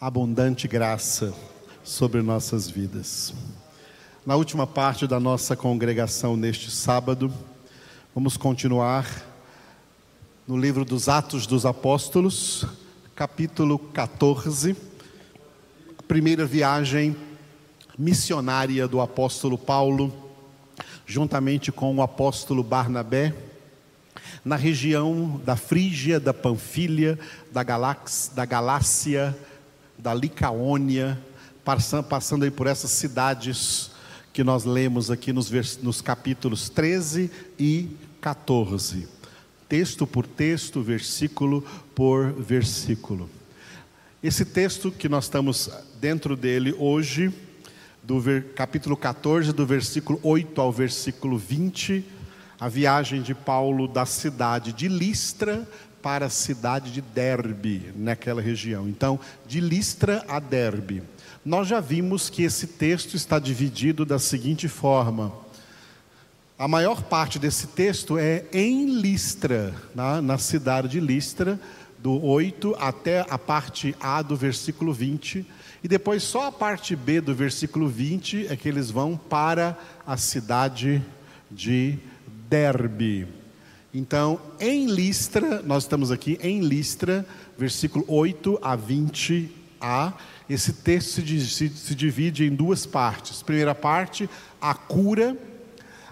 abundante graça sobre nossas vidas. Na última parte da nossa congregação neste sábado, vamos continuar no livro dos Atos dos Apóstolos, capítulo 14, a primeira viagem missionária do apóstolo Paulo, juntamente com o apóstolo Barnabé, na região da Frígia, da Panfilha, da, Galax, da Galácia, da Licaônia, passando, passando aí por essas cidades que nós lemos aqui nos, nos capítulos 13 e 14. Texto por texto, versículo por versículo. Esse texto que nós estamos dentro dele hoje, do ver, capítulo 14, do versículo 8 ao versículo 20, a viagem de Paulo da cidade de Listra para a cidade de Derbe, naquela região. Então, de Listra a Derbe. Nós já vimos que esse texto está dividido da seguinte forma: a maior parte desse texto é em Listra, na, na cidade de Listra, do 8 até a parte A do versículo 20. E depois só a parte B do versículo 20 é que eles vão para a cidade de Derbe. Então, em Listra, nós estamos aqui em Listra, versículo 8 a 20a. Esse texto se, divide em duas partes. Primeira parte, a cura,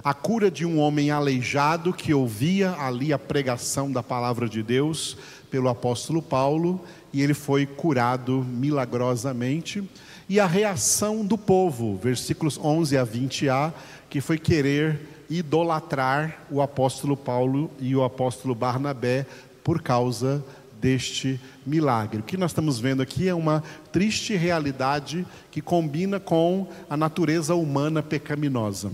a cura de um homem aleijado que ouvia ali a pregação da palavra de Deus pelo apóstolo Paulo e ele foi curado milagrosamente. E a reação do povo, versículos 11 a 20a, que foi querer idolatrar o apóstolo Paulo e o apóstolo Barnabé por causa deste milagre. O que nós estamos vendo aqui é uma triste realidade que combina com a natureza humana pecaminosa.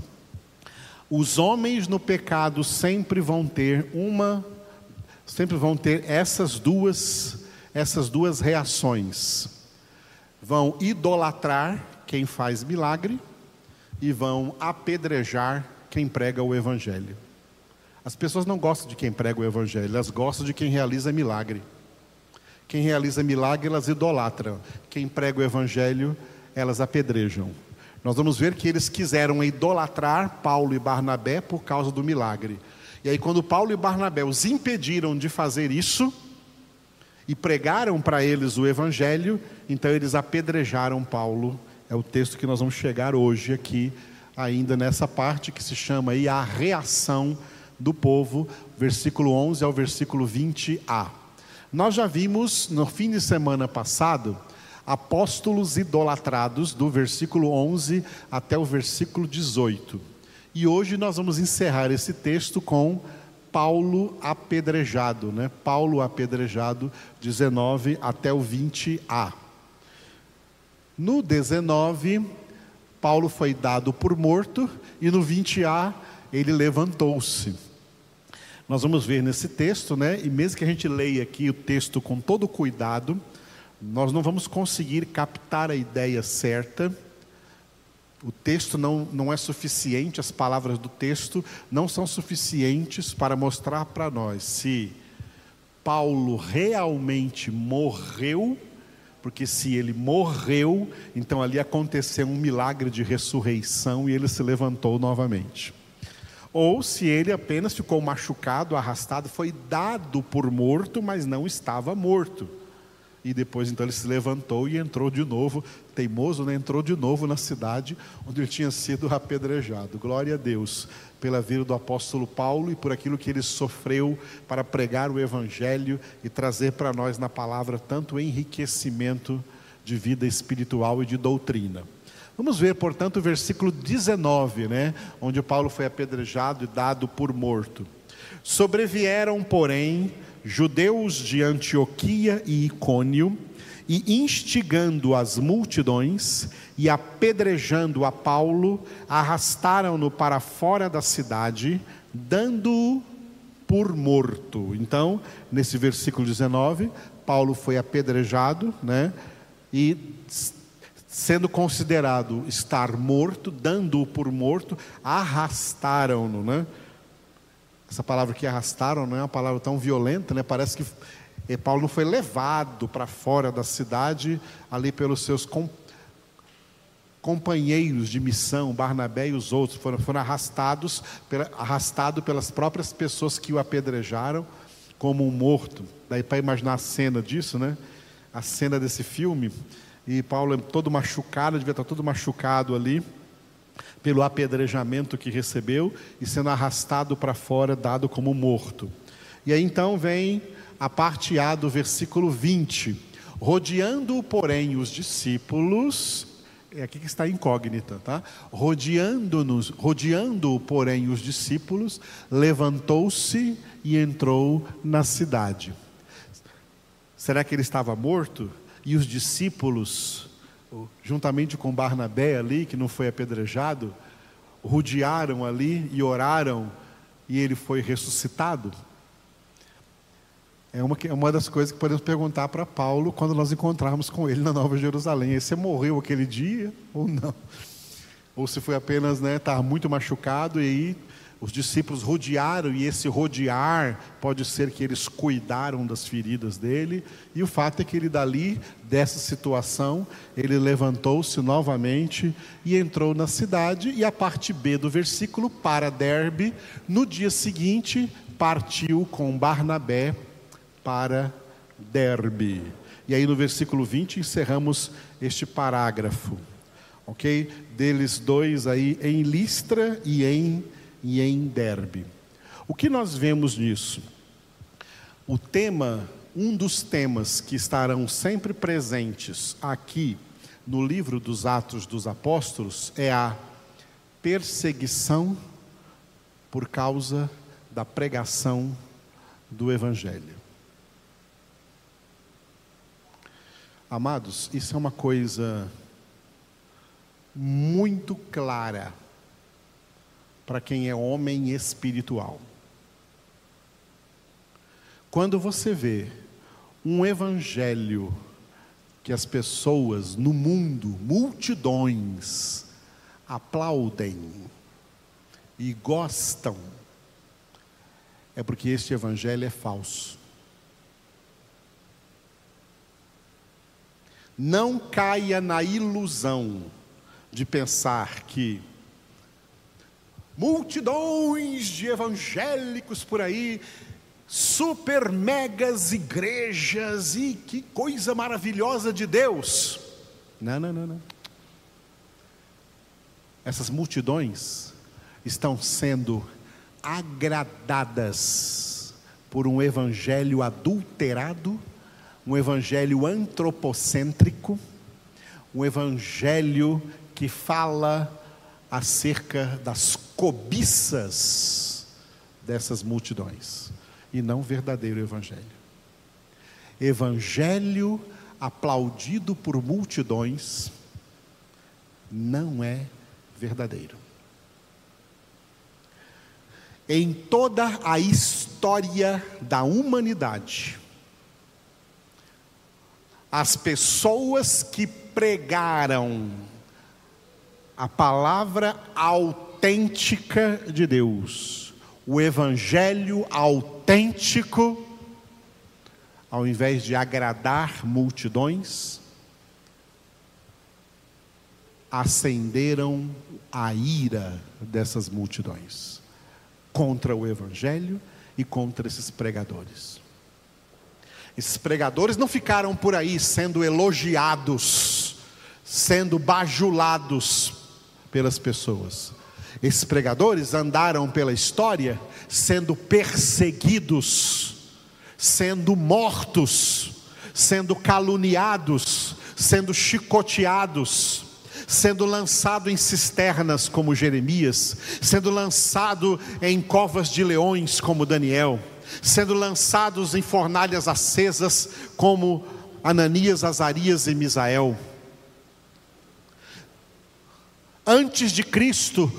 Os homens no pecado sempre vão ter uma sempre vão ter essas duas essas duas reações. Vão idolatrar quem faz milagre e vão apedrejar quem prega o Evangelho. As pessoas não gostam de quem prega o Evangelho, elas gostam de quem realiza milagre. Quem realiza milagre, elas idolatram. Quem prega o Evangelho, elas apedrejam. Nós vamos ver que eles quiseram idolatrar Paulo e Barnabé por causa do milagre. E aí, quando Paulo e Barnabé os impediram de fazer isso, e pregaram para eles o Evangelho, então eles apedrejaram Paulo. É o texto que nós vamos chegar hoje aqui ainda nessa parte que se chama aí a reação do povo, versículo 11 ao versículo 20a. Nós já vimos no fim de semana passado apóstolos idolatrados do versículo 11 até o versículo 18. E hoje nós vamos encerrar esse texto com Paulo apedrejado, né? Paulo apedrejado 19 até o 20a. No 19 Paulo foi dado por morto e no 20a ele levantou-se. Nós vamos ver nesse texto, né? E mesmo que a gente leia aqui o texto com todo cuidado, nós não vamos conseguir captar a ideia certa. O texto não, não é suficiente, as palavras do texto não são suficientes para mostrar para nós se Paulo realmente morreu porque se ele morreu, então ali aconteceu um milagre de ressurreição e ele se levantou novamente. Ou se ele apenas ficou machucado, arrastado, foi dado por morto, mas não estava morto. E depois então ele se levantou e entrou de novo, teimoso, né? entrou de novo na cidade onde ele tinha sido apedrejado. Glória a Deus pela vida do apóstolo Paulo e por aquilo que ele sofreu para pregar o evangelho e trazer para nós na palavra tanto enriquecimento de vida espiritual e de doutrina. Vamos ver, portanto, o versículo 19, né, onde Paulo foi apedrejado e dado por morto. Sobrevieram, porém, judeus de Antioquia e Icônio, e instigando as multidões e apedrejando a Paulo, arrastaram-no para fora da cidade, dando-o por morto. Então, nesse versículo 19, Paulo foi apedrejado, né? E sendo considerado estar morto, dando-o por morto, arrastaram-no, né? Essa palavra que arrastaram não é uma palavra tão violenta, né? Parece que E Paulo não foi levado para fora da cidade ali pelos seus com, companheiros de missão, Barnabé e os outros, foram, foram arrastados, arrastado pelas próprias pessoas que o apedrejaram como um morto. Daí para imaginar a cena disso, né? A cena desse filme. E Paulo é todo machucado, devia estar todo machucado ali pelo apedrejamento que recebeu e sendo arrastado para fora, dado como morto. E aí então vem a parte A do versículo 20. Rodeando, porém, os discípulos, é aqui que está incógnita, tá? Rodeando-nos, rodeando, porém, os discípulos, levantou-se e entrou na cidade. Será que ele estava morto? E os discípulos, juntamente com Barnabé ali, que não foi apedrejado, rodearam ali e oraram, e ele foi ressuscitado? É uma, é uma das coisas que podemos perguntar para Paulo quando nós encontrarmos com ele na Nova Jerusalém. Você morreu aquele dia ou não? Ou se foi apenas, né, estar muito machucado e aí os discípulos rodearam, e esse rodear pode ser que eles cuidaram das feridas dele, e o fato é que ele, dali, dessa situação, ele levantou-se novamente e entrou na cidade, e a parte B do versículo, para Derbe, no dia seguinte, partiu com Barnabé para Derbe. E aí no versículo 20 encerramos este parágrafo. OK? Deles dois aí em Listra e em e em Derbe. O que nós vemos nisso? O tema, um dos temas que estarão sempre presentes aqui no livro dos Atos dos Apóstolos é a perseguição por causa da pregação do Evangelho. Amados, isso é uma coisa muito clara para quem é homem espiritual. Quando você vê um evangelho que as pessoas no mundo, multidões, aplaudem e gostam, é porque este evangelho é falso. Não caia na ilusão de pensar que multidões de evangélicos por aí, super megas igrejas e que coisa maravilhosa de Deus. Não, não, não, não. Essas multidões estão sendo agradadas por um evangelho adulterado um evangelho antropocêntrico, um evangelho que fala acerca das cobiças dessas multidões, e não verdadeiro evangelho. Evangelho aplaudido por multidões não é verdadeiro. Em toda a história da humanidade, as pessoas que pregaram a palavra autêntica de Deus, o evangelho autêntico, ao invés de agradar multidões, acenderam a ira dessas multidões contra o evangelho e contra esses pregadores. Esses pregadores não ficaram por aí sendo elogiados, sendo bajulados pelas pessoas. Esses pregadores andaram pela história sendo perseguidos, sendo mortos, sendo caluniados, sendo chicoteados, sendo lançado em cisternas como Jeremias, sendo lançado em covas de leões como Daniel sendo lançados em fornalhas acesas, como Ananias, Azarias e Misael. Antes de Cristo,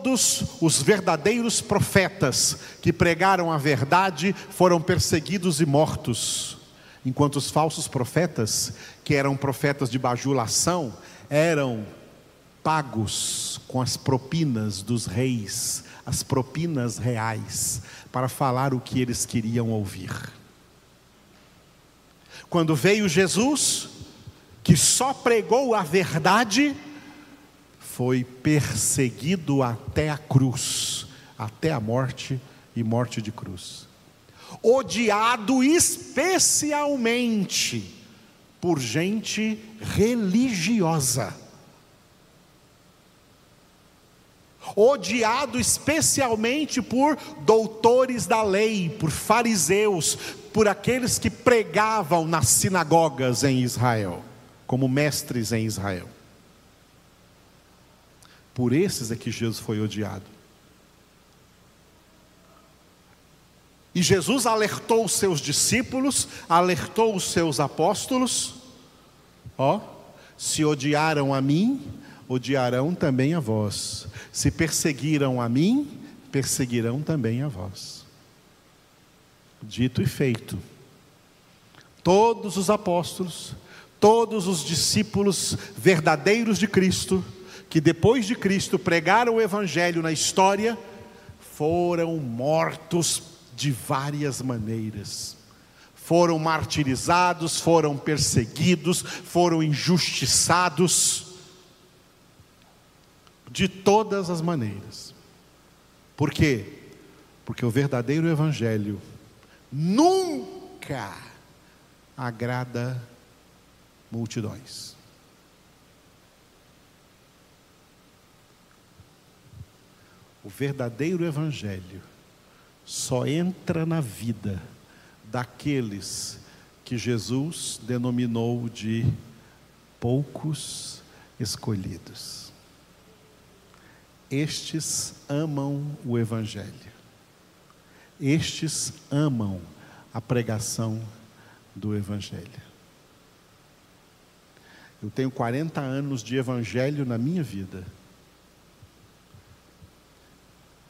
todos os verdadeiros profetas que pregaram a verdade foram perseguidos e mortos, enquanto os falsos profetas, que eram profetas de bajulação, eram pagos com as propinas dos reis, as propinas reais, para falar o que eles queriam ouvir. Quando veio Jesus, que só pregou a verdade, foi perseguido até a cruz, até a morte e morte de cruz. Odiado especialmente por gente religiosa. Odiado especialmente por doutores da lei, por fariseus, por aqueles que pregavam nas sinagogas em Israel, como mestres em Israel. Por esses é que Jesus foi odiado. E Jesus alertou os seus discípulos, alertou os seus apóstolos: ó, se odiaram a mim, odiarão também a vós. Se perseguiram a mim, perseguirão também a vós. Dito e feito. Todos os apóstolos, todos os discípulos verdadeiros de Cristo, que depois de Cristo pregaram o Evangelho na história, foram mortos de várias maneiras. Foram martirizados, foram perseguidos, foram injustiçados, de todas as maneiras. Por quê? Porque o verdadeiro Evangelho nunca agrada multidões. O verdadeiro Evangelho só entra na vida daqueles que Jesus denominou de poucos escolhidos. Estes amam o Evangelho, estes amam a pregação do Evangelho. Eu tenho 40 anos de Evangelho na minha vida.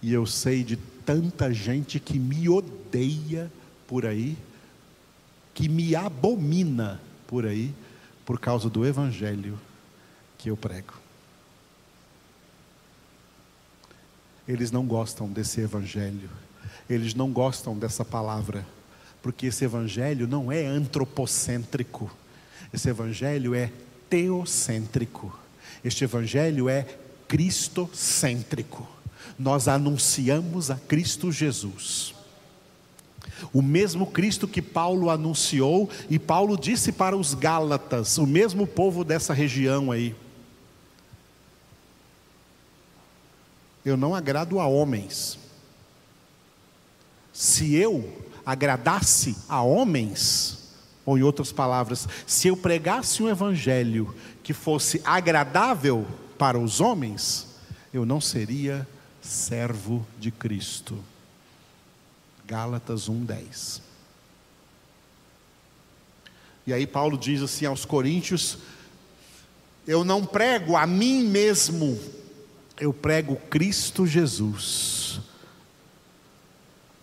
E eu sei de tanta gente que me odeia por aí, que me abomina por aí, por causa do Evangelho que eu prego. Eles não gostam desse Evangelho, eles não gostam dessa palavra, porque esse Evangelho não é antropocêntrico, esse Evangelho é teocêntrico, este Evangelho é cristocêntrico nós anunciamos a Cristo Jesus. O mesmo Cristo que Paulo anunciou, e Paulo disse para os Gálatas, o mesmo povo dessa região aí: Eu não agrado a homens. Se eu agradasse a homens, ou em outras palavras, se eu pregasse um evangelho que fosse agradável para os homens, eu não seria servo de Cristo. Gálatas 1:10. E aí Paulo diz assim aos coríntios: Eu não prego a mim mesmo, eu prego Cristo Jesus.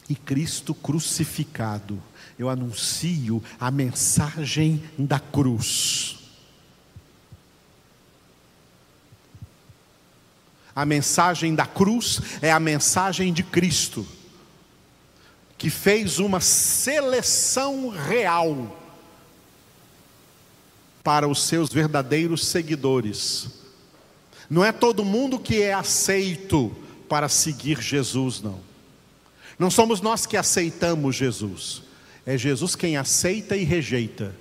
E Cristo crucificado. Eu anuncio a mensagem da cruz. A mensagem da cruz é a mensagem de Cristo, que fez uma seleção real para os seus verdadeiros seguidores. Não é todo mundo que é aceito para seguir Jesus, não. Não somos nós que aceitamos Jesus, é Jesus quem aceita e rejeita.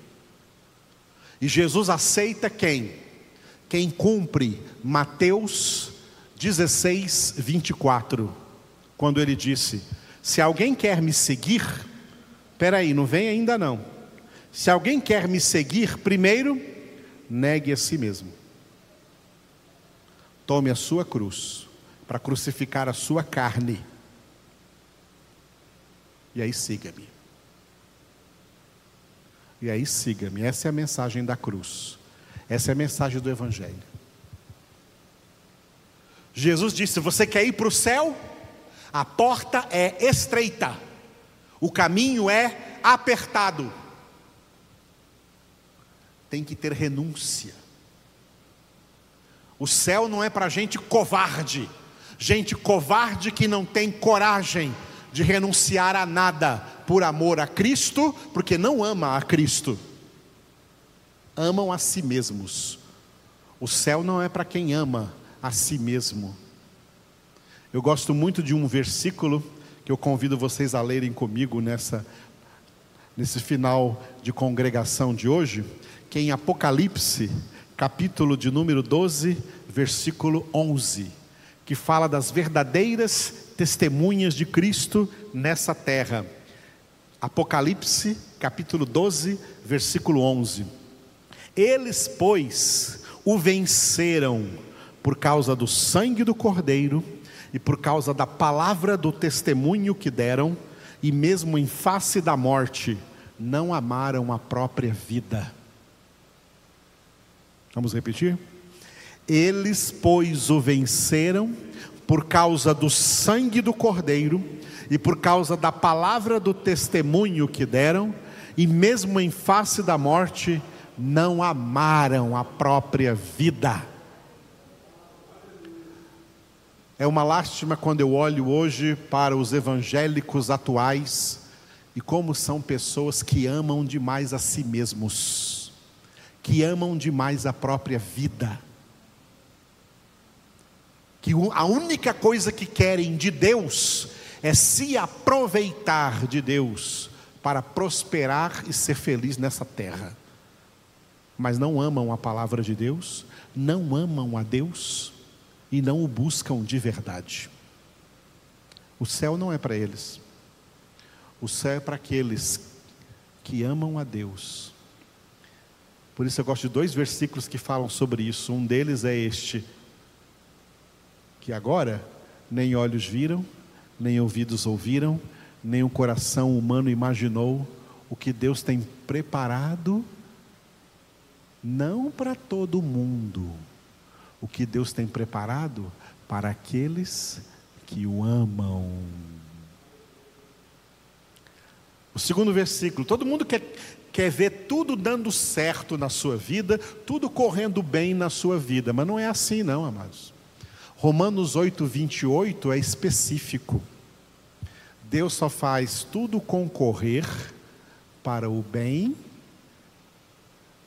E Jesus aceita quem? Quem cumpre Mateus 16, 24, quando ele disse: Se alguém quer me seguir, peraí, não vem ainda não. Se alguém quer me seguir, primeiro, negue a si mesmo. Tome a sua cruz, para crucificar a sua carne. E aí siga-me. E aí siga-me. Essa é a mensagem da cruz. Essa é a mensagem do Evangelho. Jesus disse: Você quer ir para o céu? A porta é estreita, o caminho é apertado. Tem que ter renúncia. O céu não é para gente covarde, gente covarde que não tem coragem de renunciar a nada por amor a Cristo, porque não ama a Cristo. amam a si mesmos. O céu não é para quem ama a si mesmo. Eu gosto muito de um versículo que eu convido vocês a lerem comigo nessa nesse final de congregação de hoje, que é em Apocalipse, capítulo de número 12, versículo 11, que fala das verdadeiras testemunhas de Cristo nessa terra. Apocalipse, capítulo 12, versículo 11. Eles, pois, o venceram por causa do sangue do Cordeiro e por causa da palavra do testemunho que deram, e mesmo em face da morte, não amaram a própria vida. Vamos repetir? Eles, pois, o venceram por causa do sangue do Cordeiro e por causa da palavra do testemunho que deram, e mesmo em face da morte, não amaram a própria vida. É uma lástima quando eu olho hoje para os evangélicos atuais e como são pessoas que amam demais a si mesmos, que amam demais a própria vida, que a única coisa que querem de Deus é se aproveitar de Deus para prosperar e ser feliz nessa terra, mas não amam a palavra de Deus, não amam a Deus e não o buscam de verdade. O céu não é para eles. O céu é para aqueles que amam a Deus. Por isso eu gosto de dois versículos que falam sobre isso. Um deles é este: que agora nem olhos viram, nem ouvidos ouviram, nem o coração humano imaginou o que Deus tem preparado, não para todo mundo, o que Deus tem preparado para aqueles que o amam. O segundo versículo: todo mundo quer, quer ver tudo dando certo na sua vida, tudo correndo bem na sua vida, mas não é assim, não, amados. Romanos 8, 28 é específico. Deus só faz tudo concorrer para o bem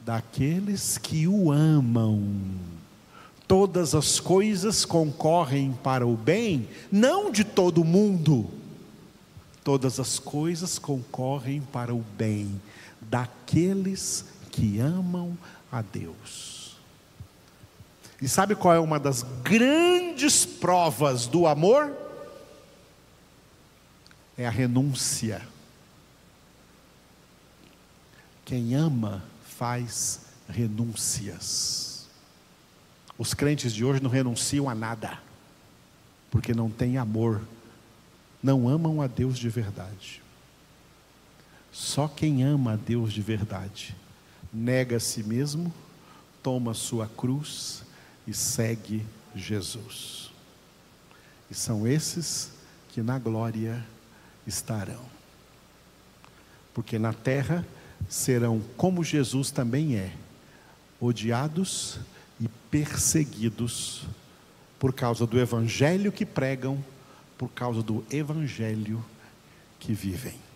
daqueles que o amam todas as coisas concorrem para o bem, não de todo mundo. Todas as coisas concorrem para o bem daqueles que amam a Deus. E sabe qual é uma das grandes provas do amor? É a renúncia. Quem ama faz renúncias. Os crentes de hoje não renunciam a nada, porque não têm amor, não amam a Deus de verdade. Só quem ama a Deus de verdade nega a si mesmo, toma sua cruz e segue Jesus. E são esses que na glória estarão. Porque na terra serão como Jesus também é, odiados e perseguidos por causa do evangelho que pregam, por causa do evangelho que vivem.